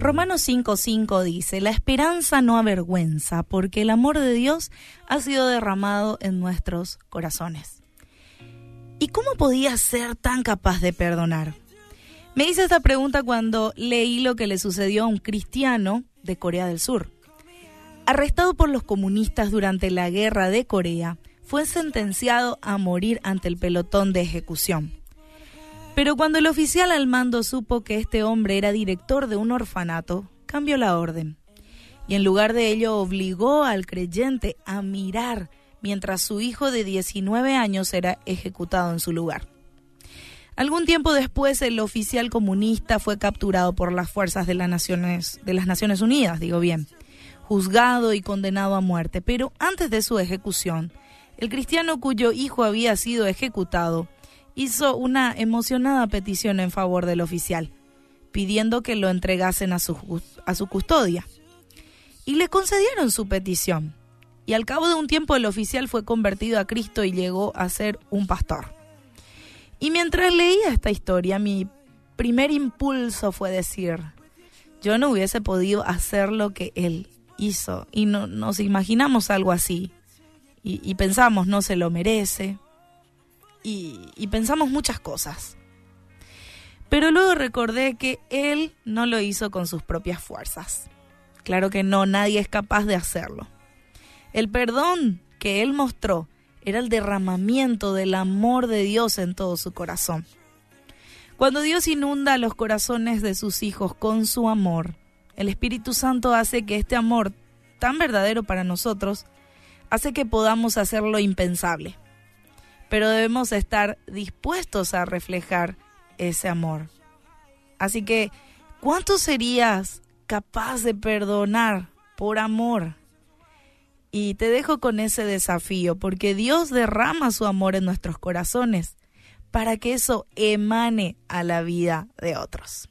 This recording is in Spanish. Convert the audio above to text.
Romanos 5:5 dice, la esperanza no avergüenza, porque el amor de Dios ha sido derramado en nuestros corazones. ¿Y cómo podía ser tan capaz de perdonar? Me hice esta pregunta cuando leí lo que le sucedió a un cristiano de Corea del Sur. Arrestado por los comunistas durante la guerra de Corea, fue sentenciado a morir ante el pelotón de ejecución. Pero cuando el oficial al mando supo que este hombre era director de un orfanato, cambió la orden. Y en lugar de ello obligó al creyente a mirar mientras su hijo de 19 años era ejecutado en su lugar. Algún tiempo después el oficial comunista fue capturado por las fuerzas de las Naciones, de las Naciones Unidas, digo bien, juzgado y condenado a muerte, pero antes de su ejecución, el cristiano cuyo hijo había sido ejecutado hizo una emocionada petición en favor del oficial, pidiendo que lo entregasen a su, a su custodia. Y le concedieron su petición. Y al cabo de un tiempo el oficial fue convertido a Cristo y llegó a ser un pastor. Y mientras leía esta historia, mi primer impulso fue decir, yo no hubiese podido hacer lo que él hizo. Y no, nos imaginamos algo así. Y, y pensamos, no se lo merece, y, pensamos muchas cosas. Pero luego recordé que él no lo hizo con sus propias fuerzas. Claro que no, nadie es capaz de hacerlo. El perdón que él mostró era el derramamiento del amor de Dios en todo su corazón. Cuando Dios inunda los corazones de sus hijos con su amor, el Espíritu Santo hace que este amor tan verdadero para nosotros hace que podamos hacer lo impensable pero debemos estar dispuestos a reflejar ese amor. Así que, ¿cuánto serías capaz de perdonar por amor? Y te dejo con ese desafío, porque Dios derrama su amor en nuestros corazones para que eso emane a la vida de otros.